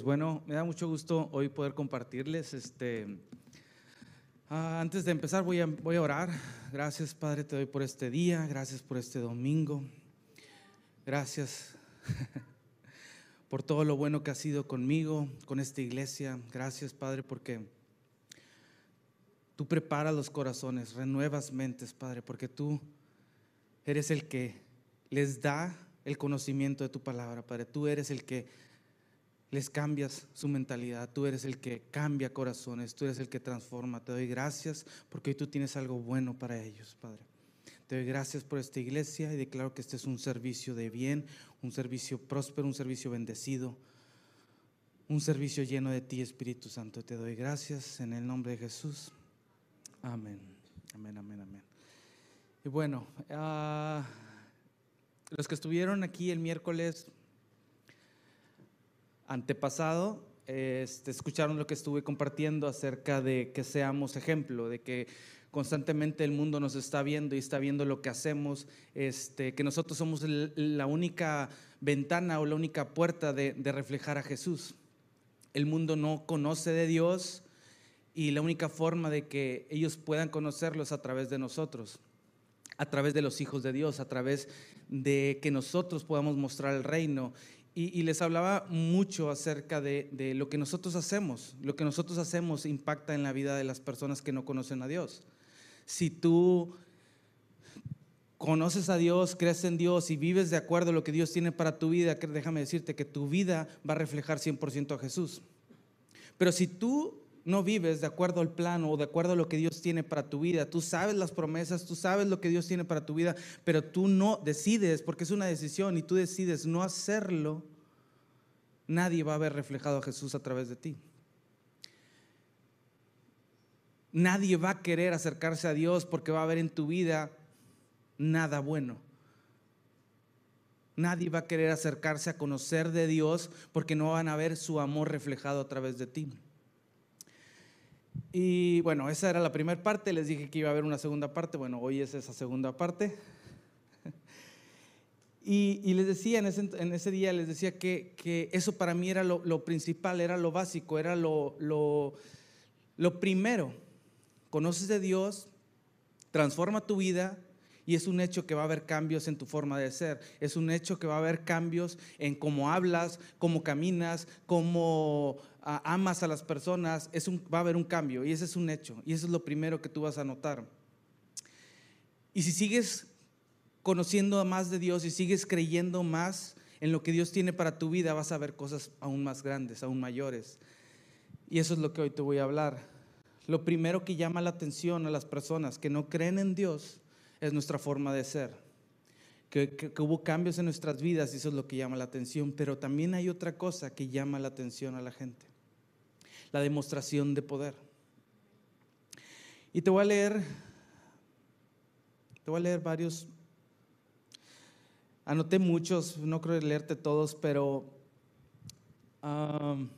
pues bueno, me da mucho gusto hoy poder compartirles. Este, ah, antes de empezar voy a, voy a orar. Gracias Padre, te doy por este día, gracias por este domingo. Gracias por todo lo bueno que has sido conmigo, con esta iglesia. Gracias Padre porque tú preparas los corazones, renuevas mentes Padre, porque tú eres el que les da el conocimiento de tu palabra, Padre. Tú eres el que les cambias su mentalidad. Tú eres el que cambia corazones. Tú eres el que transforma. Te doy gracias porque hoy tú tienes algo bueno para ellos, Padre. Te doy gracias por esta iglesia y declaro que este es un servicio de bien, un servicio próspero, un servicio bendecido, un servicio lleno de ti, Espíritu Santo. Te doy gracias en el nombre de Jesús. Amén. Amén, amén, amén. Y bueno, uh, los que estuvieron aquí el miércoles antepasado, este, escucharon lo que estuve compartiendo acerca de que seamos ejemplo, de que constantemente el mundo nos está viendo y está viendo lo que hacemos, este, que nosotros somos la única ventana o la única puerta de, reflejar a Jesús. El mundo no conoce de Dios y la única forma de que ellos puedan conocerlo es a través de nosotros a través de los hijos de Dios, a través de que nosotros podamos mostrar el reino. Y, les hablaba mucho acerca de, de, lo que nosotros hacemos. Lo que nosotros hacemos impacta en la vida de las personas que no conocen a Dios. Si tú conoces a Dios, crees en Dios y vives de acuerdo a lo que Dios tiene para tu vida, déjame decirte que tu vida va a reflejar 100% a Jesús. Pero si tú no vives de acuerdo al plan o de acuerdo a lo que Dios tiene para tu vida. Tú sabes las promesas, tú sabes lo que Dios tiene para tu vida, pero tú no decides, porque es una decisión y tú decides no hacerlo, nadie va a ver reflejado a Jesús a través de ti. Nadie va a querer acercarse a Dios porque va a ver en tu vida nada bueno. Nadie va a querer acercarse a conocer de Dios porque no van a ver su amor reflejado a través de ti. Y bueno, esa era la primera parte, les dije que iba a haber una segunda parte, bueno, hoy es esa segunda parte. Y, les decía en ese, día, les decía que, que, eso para mí era lo, principal, era lo básico, era lo, lo, lo primero. Conoces de Dios, transforma tu vida, y es un hecho que va a haber cambios en tu forma de ser. Es un hecho que va a haber cambios en cómo hablas, cómo caminas, cómo ah, amas a las personas. Es un, va a haber un cambio y ese es un hecho. Y eso es lo primero que tú vas a notar. Y si sigues conociendo más de Dios y sigues creyendo más en lo que Dios tiene para tu vida, vas a ver cosas aún más grandes, aún mayores. Y eso es lo que hoy te voy a hablar. Lo primero que llama la atención a las personas que no creen en Dios es nuestra forma de ser. Que, hubo cambios en nuestras vidas y eso es lo que llama la atención, pero también hay otra cosa que llama la atención a la gente, la demostración de poder. Y te voy a leer, te voy a leer varios, anoté muchos, no creo leerte todos, pero um,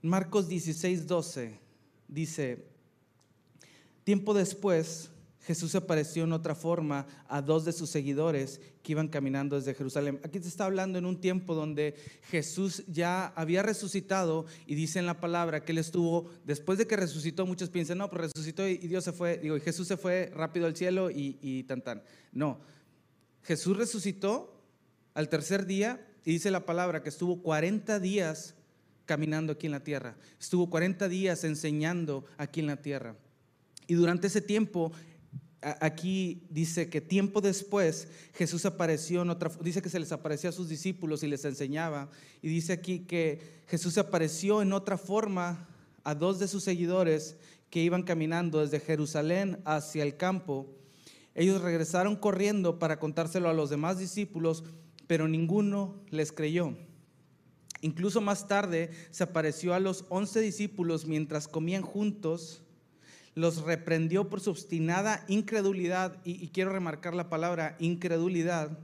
Marcos 16, 12 dice, Tiempo después, Jesús apareció en otra forma a dos de sus seguidores que iban caminando desde Jerusalén. Aquí se está hablando en un tiempo donde Jesús ya había resucitado y dice en la palabra que él estuvo, después de que resucitó, muchos piensan, no, pero resucitó y Dios se fue, digo, y Jesús se fue rápido al cielo y, y tan tan. No, Jesús resucitó al tercer día y dice la palabra que estuvo 40 días caminando aquí en la tierra, estuvo 40 días enseñando aquí en la tierra. Y durante ese tiempo, aquí dice que tiempo después Jesús apareció en otra, dice que se les apareció a sus discípulos y les enseñaba. Y dice aquí que Jesús apareció en otra forma a dos de sus seguidores que iban caminando desde Jerusalén hacia el campo. Ellos regresaron corriendo para contárselo a los demás discípulos, pero ninguno les creyó. Incluso más tarde se apareció a los once discípulos mientras comían juntos los reprendió por su obstinada incredulidad, y, quiero remarcar la palabra incredulidad,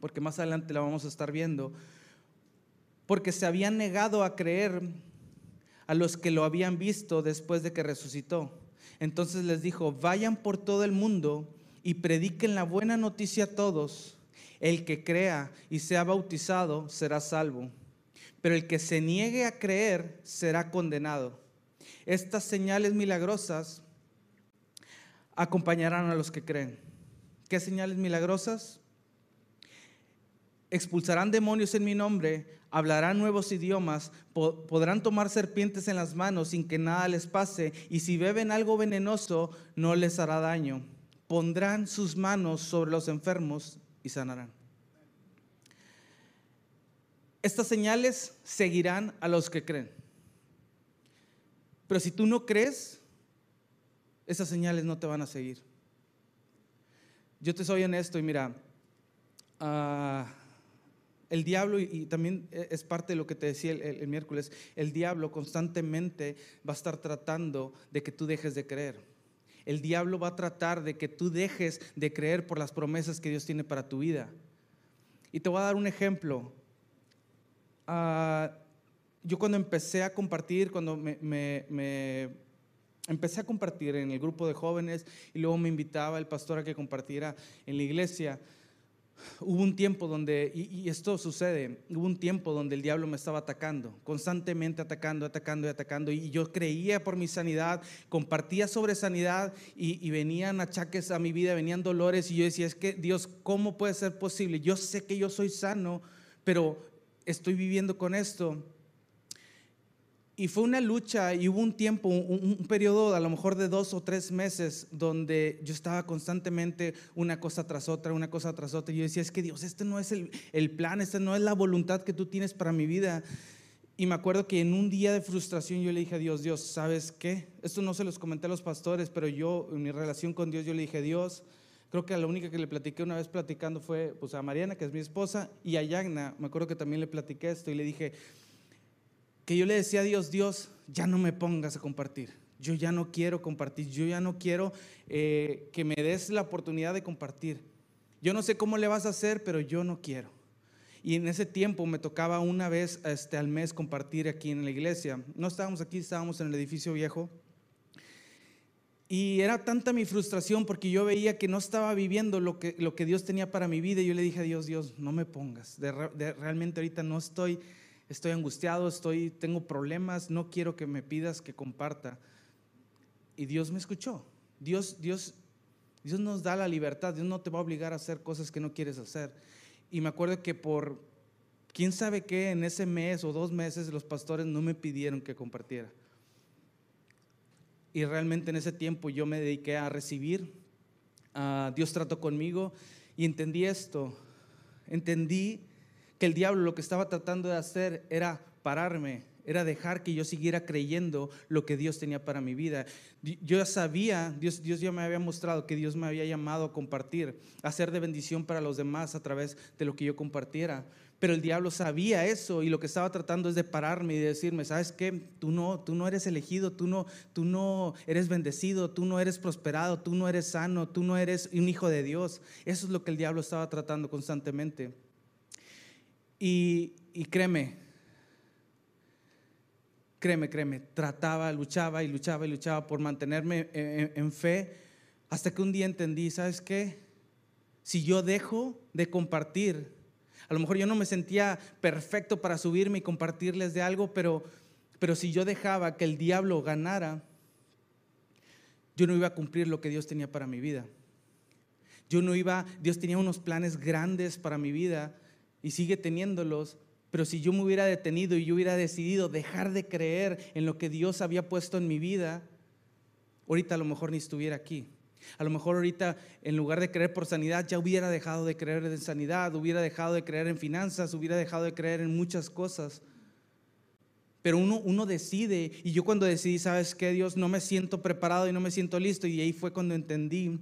porque más adelante la vamos a estar viendo, porque se habían negado a creer a los que lo habían visto después de que resucitó. Entonces les dijo, vayan por todo el mundo y prediquen la buena noticia a todos. El que crea y sea bautizado será salvo, pero el que se niegue a creer será condenado. Estas señales milagrosas acompañarán a los que creen. ¿Qué señales milagrosas? Expulsarán demonios en mi nombre, hablarán nuevos idiomas, podrán tomar serpientes en las manos sin que nada les pase, y si beben algo venenoso no les hará daño. Pondrán sus manos sobre los enfermos y sanarán. Estas señales seguirán a los que creen. Pero si tú no crees, esas señales no te van a seguir. Yo te soy honesto y mira, uh, el diablo, y, también es parte de lo que te decía el, miércoles, el diablo constantemente va a estar tratando de que tú dejes de creer. El diablo va a tratar de que tú dejes de creer por las promesas que Dios tiene para tu vida. Y te voy a dar un ejemplo. Ah, yo cuando empecé a compartir, cuando me, empecé a compartir en el grupo de jóvenes y luego me invitaba el pastor a que compartiera en la iglesia, Hubo un tiempo donde, y, esto sucede, hubo un tiempo donde el diablo me estaba atacando, constantemente atacando, atacando y atacando. Y yo creía por mi sanidad, compartía sobre sanidad y, y, venían achaques a mi vida, venían dolores. Y yo decía, es que Dios, ¿cómo puede ser posible? Yo sé que yo soy sano, pero estoy viviendo con esto. Y fue una lucha y hubo un tiempo, un, periodo a lo mejor de dos o tres meses donde yo estaba constantemente una cosa tras otra, una cosa tras otra. Y yo decía, es que Dios, este no es el, el plan, esta no es la voluntad que tú tienes para mi vida. Y me acuerdo que en un día de frustración yo le dije a Dios, Dios, ¿sabes qué? Esto no se los comenté a los pastores, pero yo en mi relación con Dios yo le dije, Dios, creo que la única que le platiqué una vez platicando fue pues, a Mariana, que es mi esposa, y a Yagna, me acuerdo que también le platiqué esto y le dije, que yo le decía a Dios, Dios, ya no me pongas a compartir. Yo ya no quiero compartir, yo ya no quiero eh, que me des la oportunidad de compartir. Yo no sé cómo le vas a hacer, pero yo no quiero. Y en ese tiempo me tocaba una vez este, al mes compartir aquí en la iglesia. No estábamos aquí, estábamos en el edificio viejo. Y era tanta mi frustración porque yo veía que no estaba viviendo lo que, lo que Dios tenía para mi vida. Y yo le dije a Dios, Dios, no me pongas. realmente ahorita no estoy estoy angustiado, estoy, tengo problemas, no quiero que me pidas que comparta. Y Dios me escuchó. Dios, Dios, Dios nos da la libertad, Dios no te va a obligar a hacer cosas que no quieres hacer. Y me acuerdo que por quién sabe qué, en ese mes o dos meses los pastores no me pidieron que compartiera. Y realmente en ese tiempo yo me dediqué a recibir. Dios trató conmigo y entendí esto. Entendí que el diablo lo que estaba tratando de hacer era pararme, era dejar que yo siguiera creyendo lo que Dios tenía para mi vida. Yo ya sabía, Dios, Dios ya me había mostrado que Dios me había llamado a compartir, a ser de bendición para los demás a través de lo que yo compartiera. Pero el diablo sabía eso y lo que estaba tratando es de pararme y de decirme, ¿sabes qué? Tú no, tú no eres elegido, tú no, tú no eres bendecido, tú no eres prosperado, tú no eres sano, tú no eres un hijo de Dios. Eso es lo que el diablo estaba tratando constantemente. Y, créeme, créeme, créeme, trataba, luchaba y luchaba y luchaba por mantenerme en, fe, hasta que un día entendí, ¿sabes qué? Si yo dejo de compartir, a lo mejor yo no me sentía perfecto para subirme y compartirles de algo, pero, pero si yo dejaba que el diablo ganara, yo no iba a cumplir lo que Dios tenía para mi vida. Yo no iba, Dios tenía unos planes grandes para mi vida y sigue teniéndolos, pero si yo me hubiera detenido y yo hubiera decidido dejar de creer en lo que Dios había puesto en mi vida, ahorita a lo mejor ni estuviera aquí. A lo mejor ahorita en lugar de creer por sanidad ya hubiera dejado de creer en sanidad, hubiera dejado de creer en finanzas, hubiera dejado de creer en muchas cosas. Pero uno, uno decide, y yo cuando decidí, ¿sabes qué? Dios, no me siento preparado y no me siento listo, y ahí fue cuando entendí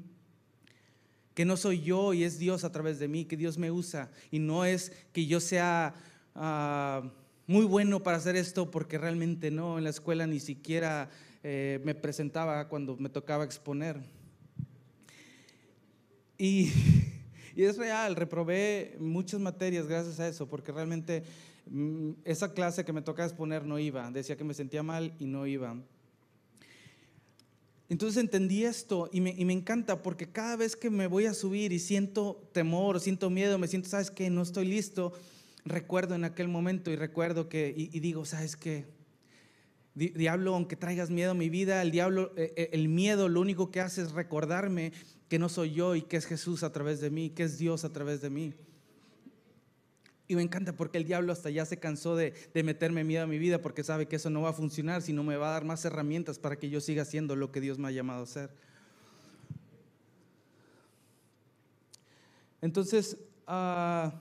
que no soy yo y es Dios a través de mí, que Dios me usa y no es que yo sea ah, muy bueno para hacer esto porque realmente no, en la escuela ni siquiera eh, me presentaba cuando me tocaba exponer. Y, y, es real, reprobé muchas materias gracias a eso, porque realmente mm, esa clase que me tocaba exponer no iba, decía que me sentía mal y no iba. Entonces entendí esto y me, y me, encanta porque cada vez que me voy a subir y siento temor, siento miedo, me siento, ¿sabes qué? No estoy listo. Recuerdo en aquel momento y recuerdo que, y, digo, ¿sabes qué? Diablo, aunque traigas miedo a mi vida, el diablo, eh, eh, el miedo lo único que hace es recordarme que no soy yo y que es Jesús a través de mí, que es Dios a través de mí. Y me encanta porque el diablo hasta ya se cansó de, meterme miedo a mi vida porque sabe que eso no va a funcionar, sino me va a dar más herramientas para que yo siga haciendo lo que Dios me ha llamado a hacer. Entonces, ah,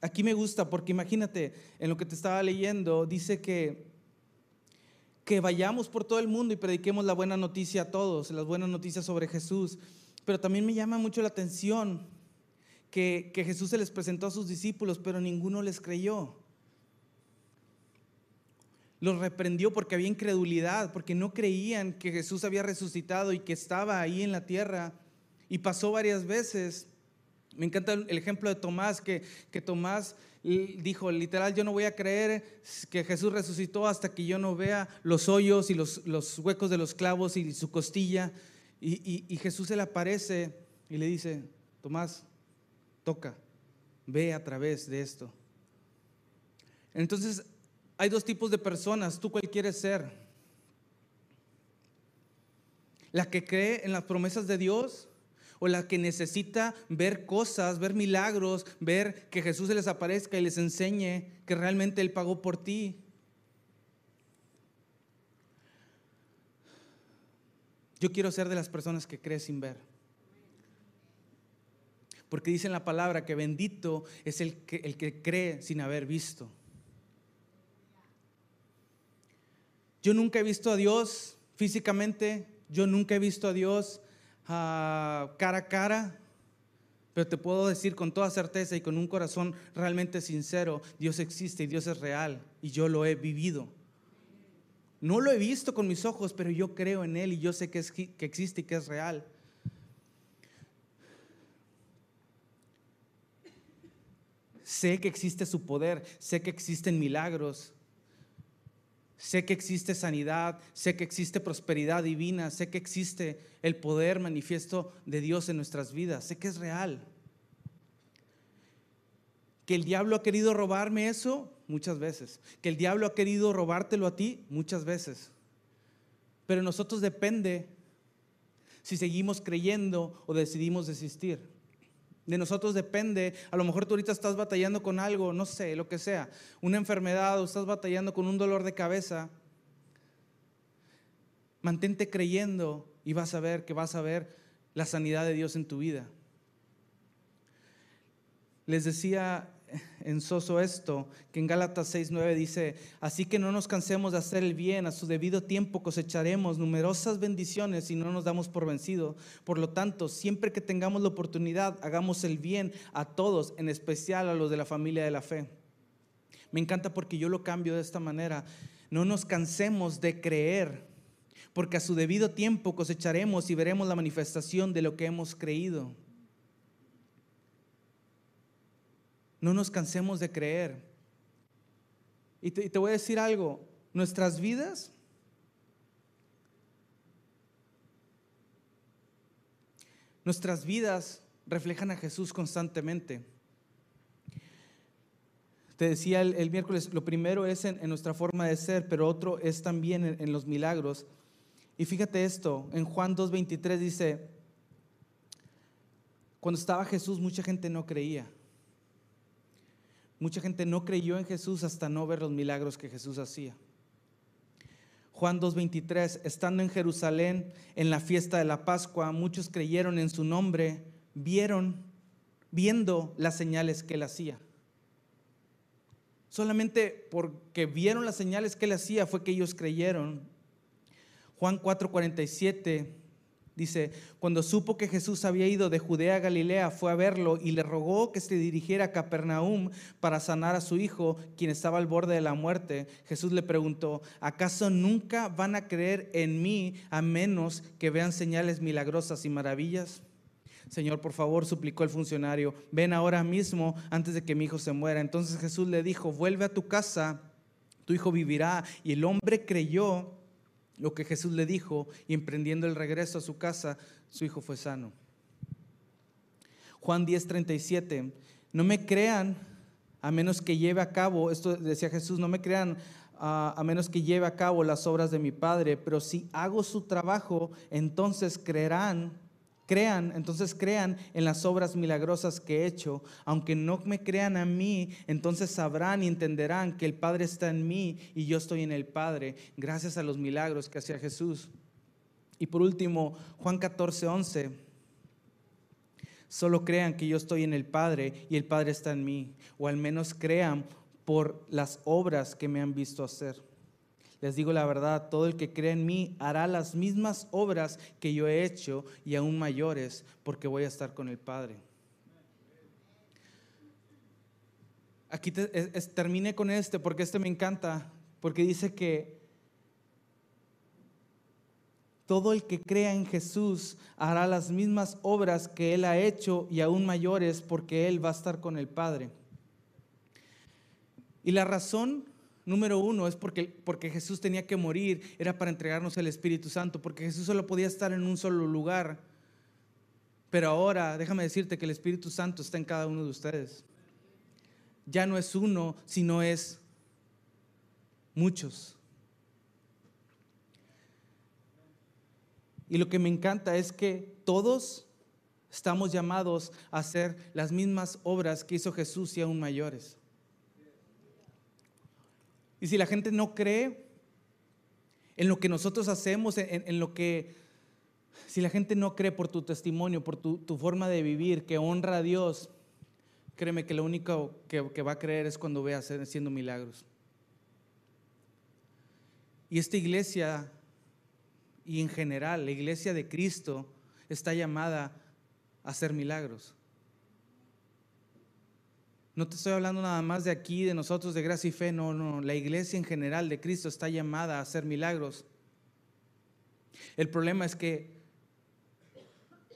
aquí me gusta porque imagínate, en lo que te estaba leyendo, dice que, que vayamos por todo el mundo y prediquemos la buena noticia a todos, las buenas noticias sobre Jesús. Pero también me llama mucho la atención que, Jesús se les presentó a sus discípulos, pero ninguno les creyó. Los reprendió porque había incredulidad, porque no creían que Jesús había resucitado y que estaba ahí en la tierra. Y pasó varias veces. Me encanta el ejemplo de Tomás, que, que Tomás dijo, literal, yo no voy a creer que Jesús resucitó hasta que yo no vea los hoyos y los, los huecos de los clavos y su costilla. Y, y Jesús se le aparece y le dice, Tomás, toca, ve a través de esto. Entonces, hay dos tipos de personas. ¿Tú cuál quieres ser? ¿La que cree en las promesas de Dios? ¿O la que necesita ver cosas, ver milagros, ver que Jesús se les aparezca y les enseñe que realmente Él pagó por ti? Yo quiero ser de las personas que cree sin ver. Porque dice en la palabra que bendito es el que, el que cree sin haber visto. Yo nunca he visto a Dios físicamente, yo nunca he visto a Dios ah, cara a cara, pero te puedo decir con toda certeza y con un corazón realmente sincero, Dios existe y Dios es real y yo lo he vivido. No lo he visto con mis ojos, pero yo creo en Él y yo sé que, es, que existe y que es real. Sé que existe su poder, sé que existen milagros, sé que existe sanidad, sé que existe prosperidad divina, sé que existe el poder manifiesto de Dios en nuestras vidas, sé que es real. Que el diablo ha querido robarme eso muchas veces, que el diablo ha querido robártelo a ti muchas veces. Pero nosotros depende si seguimos creyendo o decidimos desistir. De nosotros depende, a lo mejor tú ahorita estás batallando con algo, no sé, lo que sea, una enfermedad o estás batallando con un dolor de cabeza. Mantente creyendo y vas a ver que vas a ver la sanidad de Dios en tu vida. Les decía en Soso esto, que en Gálatas 6:9 dice, así que no nos cansemos de hacer el bien, a su debido tiempo cosecharemos numerosas bendiciones y no nos damos por vencido. Por lo tanto, siempre que tengamos la oportunidad, hagamos el bien a todos, en especial a los de la familia de la fe. Me encanta porque yo lo cambio de esta manera. No nos cansemos de creer, porque a su debido tiempo cosecharemos y veremos la manifestación de lo que hemos creído. No nos cansemos de creer. Y te, voy a decir algo, nuestras vidas Nuestras vidas reflejan a Jesús constantemente. Te decía el, miércoles, lo primero es en, nuestra forma de ser, pero otro es también en, en los milagros. Y fíjate esto, en Juan 2.23 dice, cuando estaba Jesús mucha gente no creía. Mucha gente no creyó en Jesús hasta no ver los milagros que Jesús hacía. Juan 2.23, estando en Jerusalén en la fiesta de la Pascua, muchos creyeron en su nombre, vieron, viendo las señales que él hacía. Solamente porque vieron las señales que él hacía fue que ellos creyeron. Juan 4.47 Dice, cuando supo que Jesús había ido de Judea a Galilea, fue a verlo y le rogó que se dirigiera a Capernaum para sanar a su hijo, quien estaba al borde de la muerte. Jesús le preguntó, ¿acaso nunca van a creer en mí a menos que vean señales milagrosas y maravillas? Señor, por favor, suplicó el funcionario, ven ahora mismo antes de que mi hijo se muera. Entonces Jesús le dijo, vuelve a tu casa, tu hijo vivirá. Y el hombre creyó lo que Jesús le dijo y emprendiendo el regreso a su casa, su hijo fue sano. Juan 10:37, no me crean a menos que lleve a cabo, esto decía Jesús, no me crean a, a menos que lleve a cabo las obras de mi Padre, pero si hago su trabajo, entonces creerán crean, entonces crean en las obras milagrosas que he hecho. Aunque no me crean a mí, entonces sabrán y entenderán que el Padre está en mí y yo estoy en el Padre, gracias a los milagros que hacía Jesús. Y por último, Juan 14, 11. Solo crean que yo estoy en el Padre y el Padre está en mí, o al menos crean por las obras que me han visto hacer. Les digo la verdad, todo el que cree en mí hará las mismas obras que yo he hecho y aún mayores, porque voy a estar con el Padre. Aquí terminé con este, porque este me encanta, porque dice que todo el que crea en Jesús hará las mismas obras que Él ha hecho y aún mayores, porque Él va a estar con el Padre. Y la razón número uno es porque, porque Jesús tenía que morir, era para entregarnos el Espíritu Santo, porque Jesús solo podía estar en un solo lugar. Pero ahora, déjame decirte que el Espíritu Santo está en cada uno de ustedes. Ya no es uno, sino es muchos. Y lo que me encanta es que todos estamos llamados a hacer las mismas obras que hizo Jesús y aún mayores. Y si la gente no cree en lo que nosotros hacemos, en, lo que, si la gente no cree por tu testimonio, por tu, forma de vivir, que honra a Dios, créeme que lo único que, va a creer es cuando vea haciendo milagros. Y esta iglesia, y en general, la iglesia de Cristo, está llamada a hacer milagros. No te estoy hablando nada más de aquí, de nosotros, de gracia y fe, no, no. La iglesia en general de Cristo está llamada a hacer milagros. El problema es que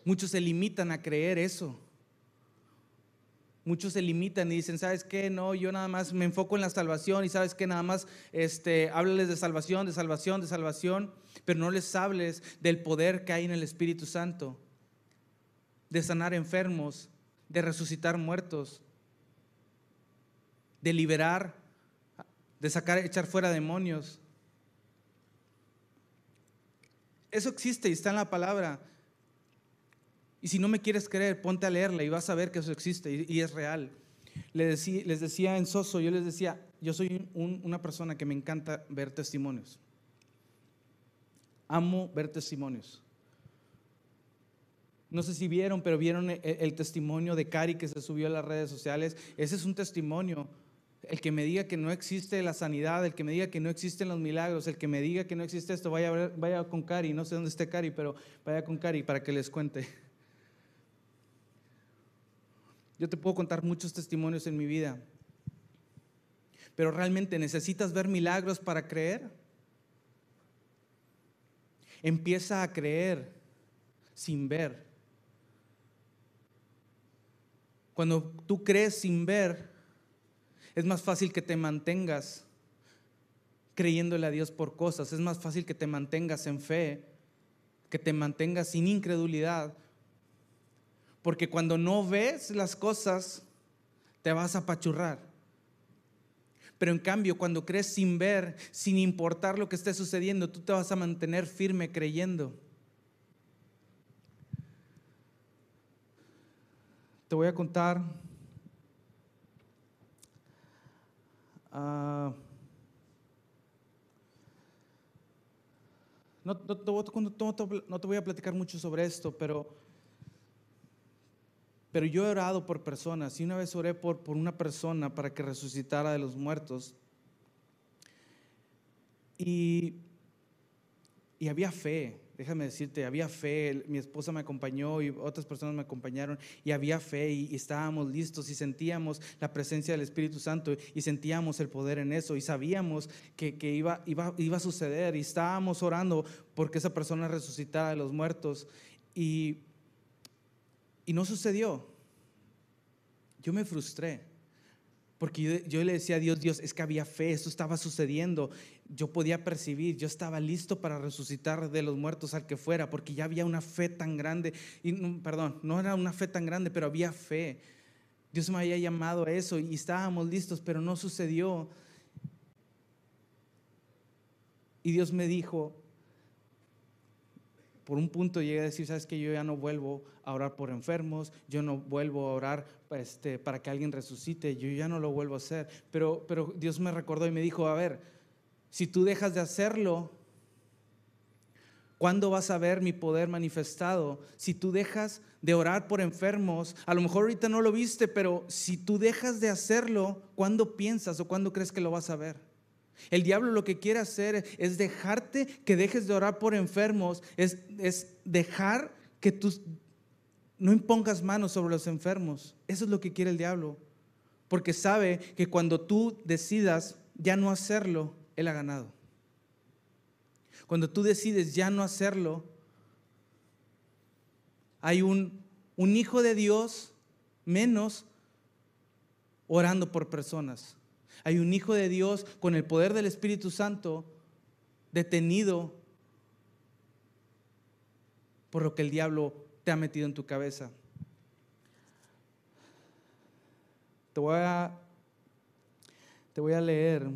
muchos se limitan a creer eso. Muchos se limitan y dicen, ¿sabes qué? No, yo nada más me enfoco en la salvación y sabes qué? Nada más este, háblales de salvación, de salvación, de salvación, pero no les hables del poder que hay en el Espíritu Santo, de sanar enfermos, de resucitar muertos, de liberar, de sacar, echar fuera demonios. Eso existe y está en la palabra. Y si no me quieres creer, ponte a leerla y vas a ver que eso existe y, es real. Les decía, en Soso, yo les decía, yo soy una persona que me encanta ver testimonios. Amo ver testimonios. No sé si vieron, pero vieron el, el, testimonio de Cari que se subió a las redes sociales. Ese es un testimonio el que me diga que no existe la sanidad, el que me diga que no existen los milagros, el que me diga que no existe esto, vaya, vaya con Cari, no sé dónde esté Cari, pero vaya con Cari para que les cuente. Yo te puedo contar muchos testimonios en mi vida, pero realmente necesitas ver milagros para creer. Empieza a creer sin ver. Cuando tú crees sin ver, es más fácil que te mantengas creyéndole a Dios por cosas. Es más fácil que te mantengas en fe, que te mantengas sin incredulidad. Porque cuando no ves las cosas, te vas a apachurrar. Pero en cambio, cuando crees sin ver, sin importar lo que esté sucediendo, tú te vas a mantener firme creyendo. Te voy a contar Ah, no, te voy a platicar mucho sobre esto, pero, pero yo he orado por personas y una vez oré por, por una persona para que resucitara de los muertos. Y, y había fe, déjame decirte, había fe, mi esposa me acompañó y otras personas me acompañaron y había fe y, estábamos listos y sentíamos la presencia del Espíritu Santo y sentíamos el poder en eso y sabíamos que, iba, iba, iba, a suceder y estábamos orando porque esa persona resucitara de los muertos y, y no sucedió. Yo me frustré. Porque yo, yo, le decía a Dios, Dios, es que había fe, esto estaba sucediendo. Yo podía percibir, yo estaba listo para resucitar de los muertos al que fuera, porque ya había una fe tan grande. Y, perdón, no era una fe tan grande, pero había fe. Dios me había llamado a eso y estábamos listos, pero no sucedió. Y Dios me dijo, por un punto llegué a decir, sabes que yo ya no vuelvo a orar por enfermos, yo no vuelvo a orar este, para que alguien resucite, yo ya no lo vuelvo a hacer. Pero, pero Dios me recordó y me dijo, a ver, si tú dejas de hacerlo, ¿cuándo vas a ver mi poder manifestado? Si tú dejas de orar por enfermos, a lo mejor ahorita no lo viste, pero si tú dejas de hacerlo, ¿cuándo piensas o cuándo crees que lo vas a ver? El diablo lo que quiere hacer es dejarte que dejes de orar por enfermos, es, es dejar que tú no impongas manos sobre los enfermos. Eso es lo que quiere el diablo. Porque sabe que cuando tú decidas ya no hacerlo, él ha ganado. Cuando tú decides ya no hacerlo, hay un, un hijo de Dios menos orando por personas. Hay un hijo de Dios con el poder del Espíritu Santo detenido por lo que el diablo te ha metido en tu cabeza. Te voy a, te voy a leer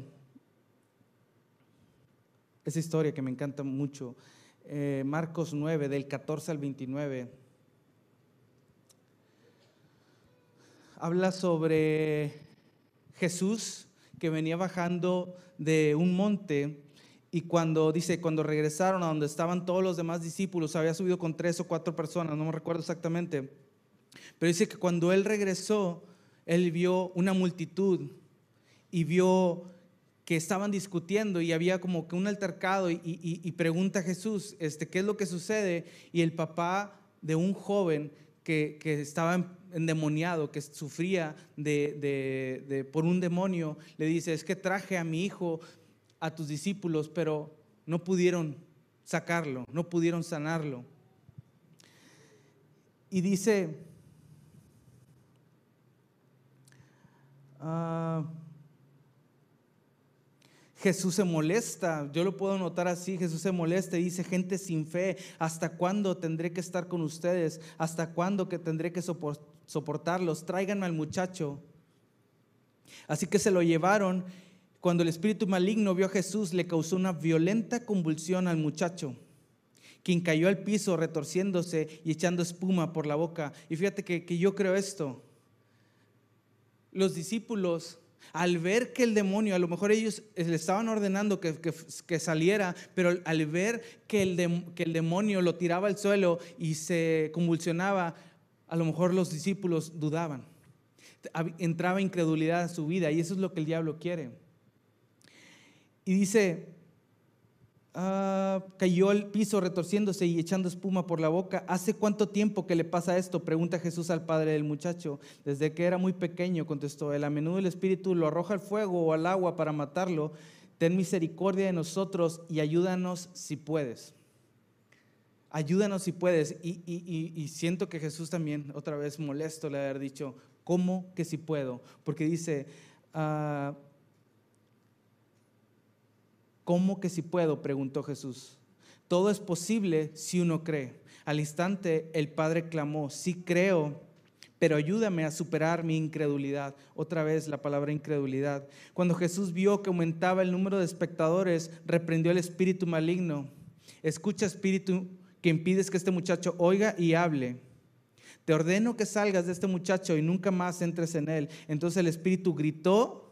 esa historia que me encanta mucho. Eh, Marcos 9, del 14 al 29. Habla sobre Jesús que venía bajando de un monte y cuando dice, cuando regresaron a donde estaban todos los demás discípulos, había subido con tres o cuatro personas, no me recuerdo exactamente, pero dice que cuando él regresó, él vio una multitud y vio que estaban discutiendo y había como que un altercado y, pregunta a Jesús, este, ¿qué es lo que sucede? Y el papá de un joven que, que estaba endemoniado, que sufría de, por un demonio, le dice, es que traje a mi hijo a tus discípulos, pero no pudieron sacarlo, no pudieron sanarlo. Y dice, ah, Jesús se molesta, yo lo puedo notar así, Jesús se molesta y dice, gente sin fe, ¿hasta cuándo tendré que estar con ustedes? ¿Hasta cuándo que tendré que soportarlos? Tráiganme al muchacho. Así que se lo llevaron. Cuando el espíritu maligno vio a Jesús, le causó una violenta convulsión al muchacho, quien cayó al piso retorciéndose y echando espuma por la boca. Y fíjate que, que yo creo esto. Los discípulos al ver que el demonio, a lo mejor ellos le estaban ordenando que, saliera, pero al ver que el, que el demonio lo tiraba al suelo y se convulsionaba, a lo mejor los discípulos dudaban. Entraba incredulidad a su vida y eso es lo que el diablo quiere. Y dice, Ah, cayó al piso retorciéndose y echando espuma por la boca. ¿Hace cuánto tiempo que le pasa esto? Pregunta Jesús al padre del muchacho. Desde que era muy pequeño, contestó él. A menudo el espíritu lo arroja al fuego o al agua para matarlo. Ten misericordia de nosotros y ayúdanos si puedes. Ayúdanos si puedes. Y, siento que Jesús también, otra vez molesto, le haber dicho, ¿cómo que si puedo? Porque dice, ah, ¿Cómo que si puedo? preguntó Jesús. Todo es posible si uno cree. Al instante el Padre clamó, sí creo, pero ayúdame a superar mi incredulidad. Otra vez la palabra incredulidad. Cuando Jesús vio que aumentaba el número de espectadores, reprendió al espíritu maligno. Escucha, espíritu, que impides que este muchacho oiga y hable. Te ordeno que salgas de este muchacho y nunca más entres en él. Entonces el espíritu gritó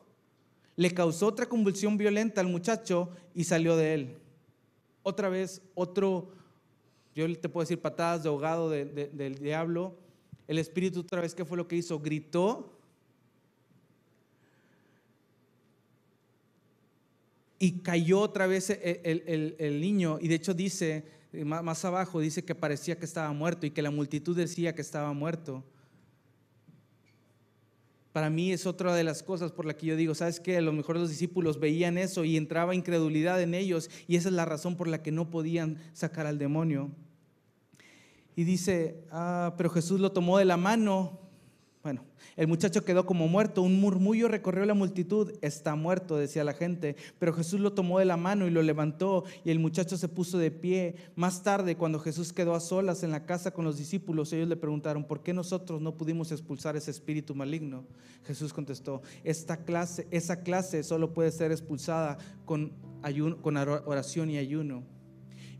le causó otra convulsión violenta al muchacho y salió de él. Otra vez, otro, yo te puedo decir patadas de ahogado del diablo. El espíritu otra vez, ¿qué fue lo que hizo? Gritó y cayó otra vez el, el, niño y de hecho dice, más abajo dice que parecía que estaba muerto y que la multitud decía que estaba muerto. Para mí es otra de las cosas por la que yo digo, ¿sabes qué? A lo mejor los discípulos veían eso y entraba incredulidad en ellos y esa es la razón por la que no podían sacar al demonio. Y dice, ah, pero Jesús lo tomó de la mano, Bueno, el muchacho quedó como muerto, un murmullo recorrió la multitud, está muerto, decía la gente, pero Jesús lo tomó de la mano y lo levantó y el muchacho se puso de pie. Más tarde, cuando Jesús quedó a solas en la casa con los discípulos, ellos le preguntaron, ¿por qué nosotros no pudimos expulsar ese espíritu maligno? Jesús contestó, esta clase, esa clase solo puede ser expulsada con, con oración y ayuno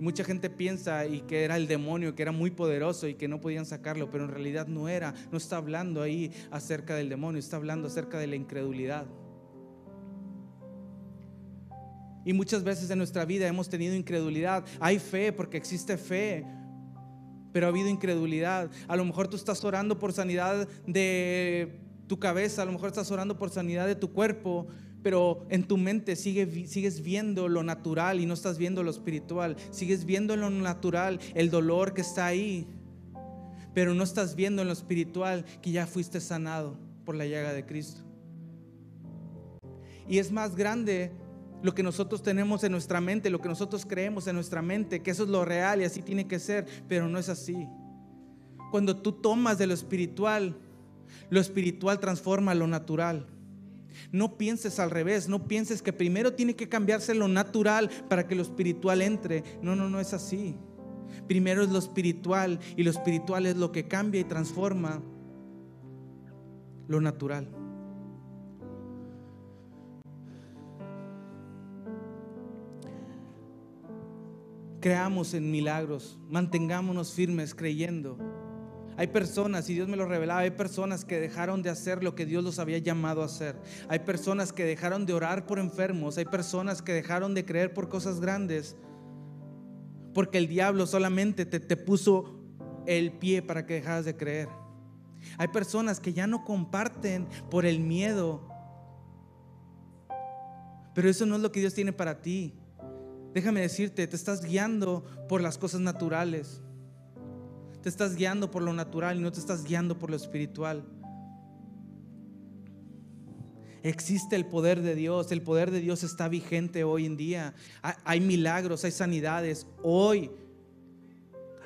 mucha gente piensa y que era el demonio, que era muy poderoso y que no podían sacarlo, pero en realidad no era. No está hablando ahí acerca del demonio, está hablando acerca de la incredulidad. Y muchas veces en nuestra vida hemos tenido incredulidad. Hay fe porque existe fe, pero ha habido incredulidad. A lo mejor tú estás orando por sanidad de tu cabeza, a lo mejor estás orando por sanidad de tu cuerpo, pero en tu mente sigues viendo lo natural y no estás viendo lo espiritual. Sigues viendo lo natural, el dolor que está ahí, pero no estás viendo en lo espiritual que ya fuiste sanado por la llaga de Cristo. Y es más grande lo que nosotros tenemos en nuestra mente, lo que nosotros creemos en nuestra mente, que eso es lo real y así tiene que ser, pero no es así. Cuando tú tomas de lo espiritual, lo espiritual transforma lo natural. No pienses al revés, no pienses que primero tiene que cambiarse lo natural para que lo espiritual entre. No, no, no es así. Primero es lo espiritual y lo espiritual es lo que cambia y transforma lo natural. Creamos en milagros, mantengámonos firmes creyendo hay personas, y Dios me lo revelaba, hay personas que dejaron de hacer lo que Dios los había llamado a hacer. Hay personas que dejaron de orar por enfermos. Hay personas que dejaron de creer por cosas grandes. Porque el diablo solamente te, te puso el pie para que dejaras de creer. Hay personas que ya no comparten por el miedo. Pero eso no es lo que Dios tiene para ti. Déjame decirte, te estás guiando por las cosas naturales te estás guiando por lo natural y no te estás guiando por lo espiritual. Existe el poder de Dios, el poder de Dios está vigente hoy en día. Hay milagros, hay sanidades hoy.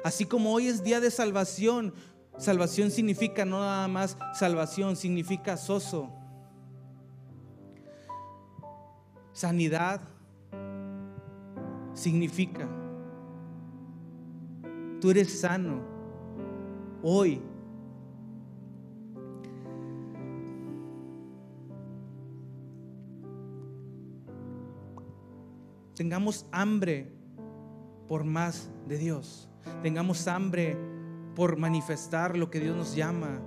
Así como hoy es día de salvación, salvación significa no nada más salvación, significa soso. Sanidad significa tú eres sano hoy. Tengamos hambre por más de Dios. Tengamos hambre por manifestar lo que Dios nos llama.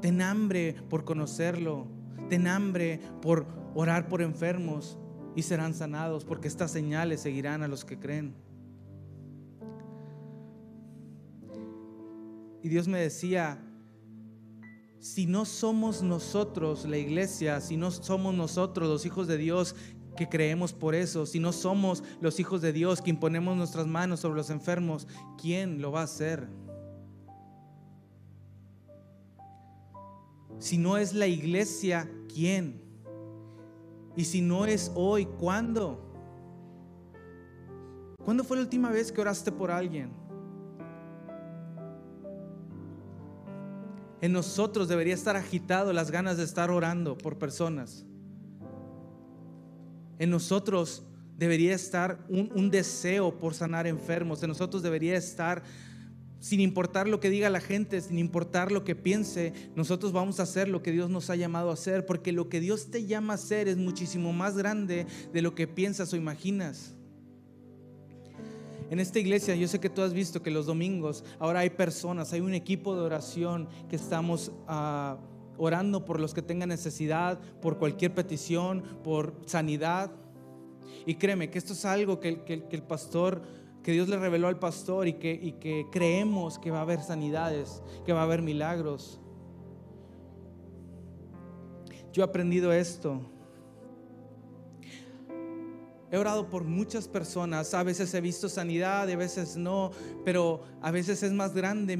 Ten hambre por conocerlo. Ten hambre por orar por enfermos y serán sanados, porque estas señales seguirán a los que creen. Y Dios me decía, si no somos nosotros la iglesia, si no somos nosotros los hijos de Dios que creemos por eso, si no somos los hijos de Dios que imponemos nuestras manos sobre los enfermos, ¿quién lo va a hacer? Si no es la iglesia, ¿quién? Y si no es hoy, ¿cuándo? ¿Cuándo fue la última vez que oraste por alguien? En nosotros debería estar agitado las ganas de estar orando por personas. En nosotros debería estar un, deseo por sanar enfermos. En nosotros debería estar, sin importar lo que diga la gente, sin importar lo que piense, nosotros vamos a hacer lo que Dios nos ha llamado a hacer, porque lo que Dios te llama a hacer es muchísimo más grande de lo que piensas o imaginas. En esta iglesia yo sé que tú has visto que los domingos ahora hay personas, hay un equipo de oración que estamos ah, orando por los que tengan necesidad, por cualquier petición, por sanidad. Y créeme que esto es algo que, el pastor, que Dios le reveló al pastor y que, y que creemos que va a haber sanidades, que va a haber milagros. Yo he aprendido esto He orado por muchas personas, a veces he visto sanidad, a veces no, pero a veces es más grande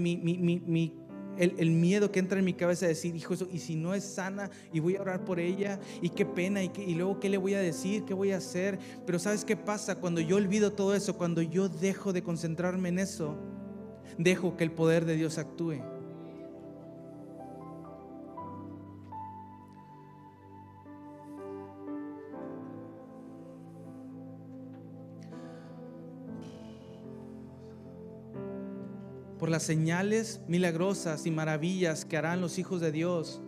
el, miedo que entra en mi cabeza de decir, hijo, y si no es sana y voy a orar por ella, y qué pena, y, y luego qué le voy a decir, qué voy a hacer. Pero ¿sabes qué pasa? Cuando yo olvido todo eso, cuando yo dejo de concentrarme en eso, dejo que el poder de Dios actúe. Por las señales milagrosas y maravillas que harán los hijos de Dios,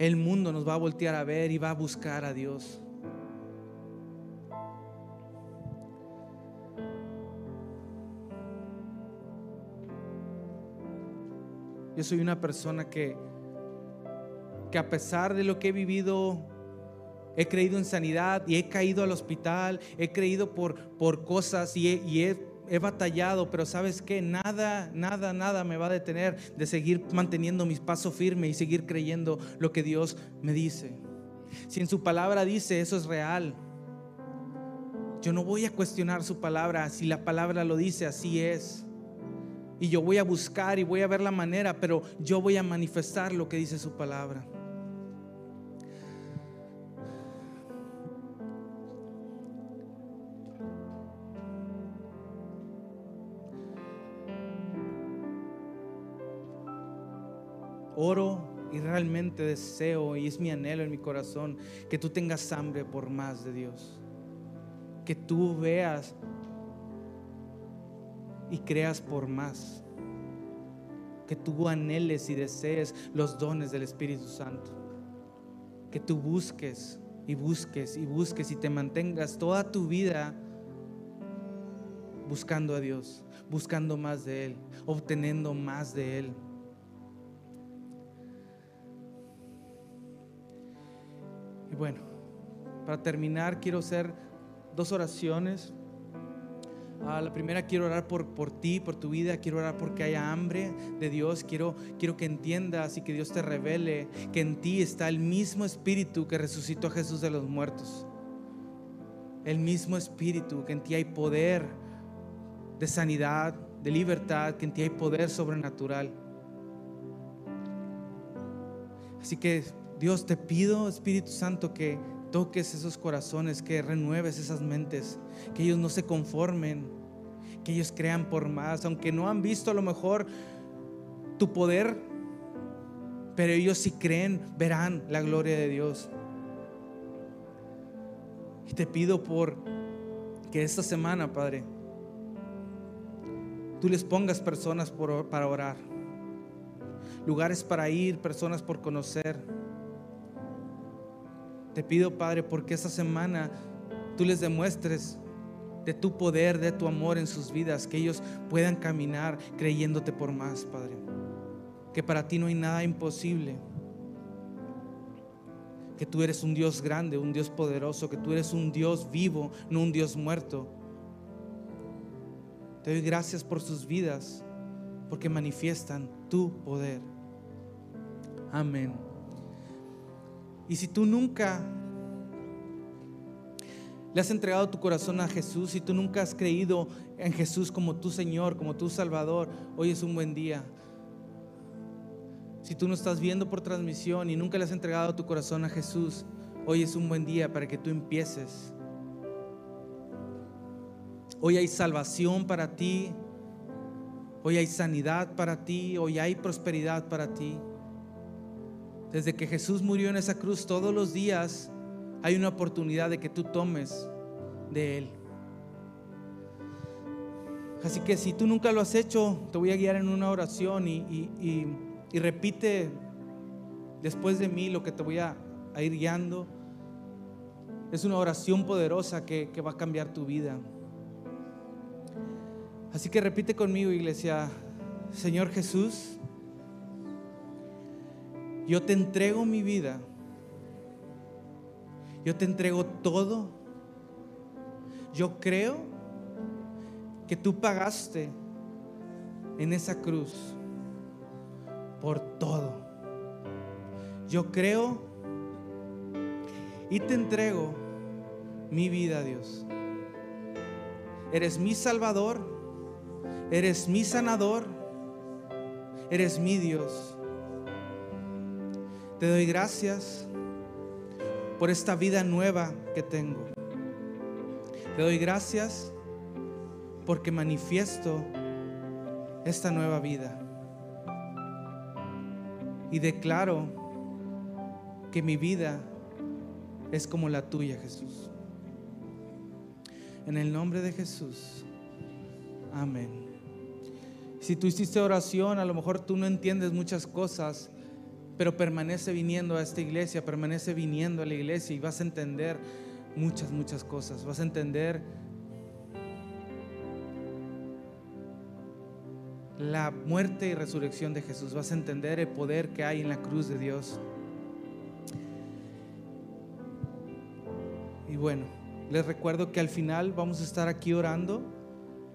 el mundo nos va a voltear a ver y va a buscar a Dios. Yo soy una persona que, que a pesar de lo que he vivido, he creído en sanidad y he caído al hospital, he creído por, por cosas y, he, he, batallado, pero sabes que nada, nada, nada me va a detener de seguir manteniendo mis pasos firmes y seguir creyendo lo que Dios me dice. Si en su palabra dice eso es real, yo no voy a cuestionar su palabra, si la palabra lo dice, así es y yo voy a buscar y voy a ver la manera, pero yo voy a manifestar lo que dice su palabra. Oro y realmente deseo, y es mi anhelo en mi corazón, que tú tengas hambre por más de Dios. Que tú veas y creas por más. Que tú anheles y desees los dones del Espíritu Santo. Que tú busques y busques y busques y te mantengas toda tu vida buscando a Dios, buscando más de Él, obteniendo más de Él. Bueno, para terminar quiero hacer dos oraciones. Ah, la primera quiero orar por, por ti, por tu vida, quiero orar porque haya hambre de Dios, quiero, quiero que entiendas y que Dios te revele que en ti está el mismo espíritu que resucitó a Jesús de los muertos. El mismo espíritu, que en ti hay poder de sanidad, de libertad, que en ti hay poder sobrenatural. Así que Dios te pido, Espíritu Santo, que toques esos corazones, que renueves esas mentes, que ellos no se conformen, que ellos crean por más, aunque no han visto a lo mejor tu poder, pero ellos si creen verán la gloria de Dios. Y te pido por que esta semana, Padre, tú les pongas personas para orar, lugares para ir, personas por conocer te pido, Padre, porque esta semana tú les demuestres de tu poder, de tu amor en sus vidas, que ellos puedan caminar creyéndote por más, Padre. Que para ti no hay nada imposible. Que tú eres un Dios grande, un Dios poderoso, que tú eres un Dios vivo, no un Dios muerto. Te doy gracias por sus vidas, porque manifiestan tu poder. Amén. Y si tú nunca le has entregado tu corazón a Jesús, si tú nunca has creído en Jesús como tu Señor, como tu Salvador, hoy es un buen día. Si tú no estás viendo por transmisión y nunca le has entregado tu corazón a Jesús, hoy es un buen día para que tú empieces. Hoy hay salvación para ti, hoy hay sanidad para ti, hoy hay prosperidad para ti. Desde que Jesús murió en esa cruz todos los días hay una oportunidad de que tú tomes de Él. Así que si tú nunca lo has hecho, te voy a guiar en una oración y, repite después de mí lo que te voy a, ir guiando. Es una oración poderosa que, va a cambiar tu vida. Así que repite conmigo, iglesia, Señor Jesús, yo te entrego mi vida. Yo te entrego todo. Yo creo que tú pagaste en esa cruz por todo. Yo creo y te entrego mi vida, Dios. Eres mi salvador, eres mi sanador, eres mi Dios. Te doy gracias por esta vida nueva que tengo. Te doy gracias porque manifiesto esta nueva vida. Y declaro que mi vida es como la tuya, Jesús. En el nombre de Jesús. Amén. Si tú hiciste oración, a lo mejor tú no entiendes muchas cosas, pero permanece viniendo a esta iglesia, permanece viniendo a la iglesia y vas a entender muchas, muchas cosas. Vas a entender la muerte y resurrección de Jesús. Vas a entender el poder que hay en la cruz de Dios. Y bueno, les recuerdo que al final vamos a estar aquí orando.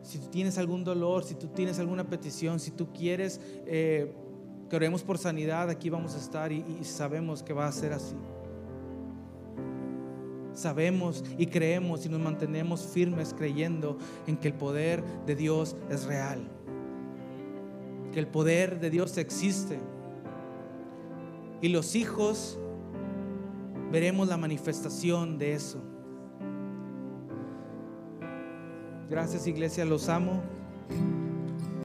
Si tú tienes algún dolor, si tú tienes alguna petición, si tú quieres eh, que oremos por sanidad, aquí vamos a estar y, y sabemos que va a ser así. Sabemos y creemos y nos mantenemos firmes creyendo en que el poder de Dios es real que el poder de Dios existe. Y los hijos veremos la manifestación de eso. Gracias iglesia, los amo.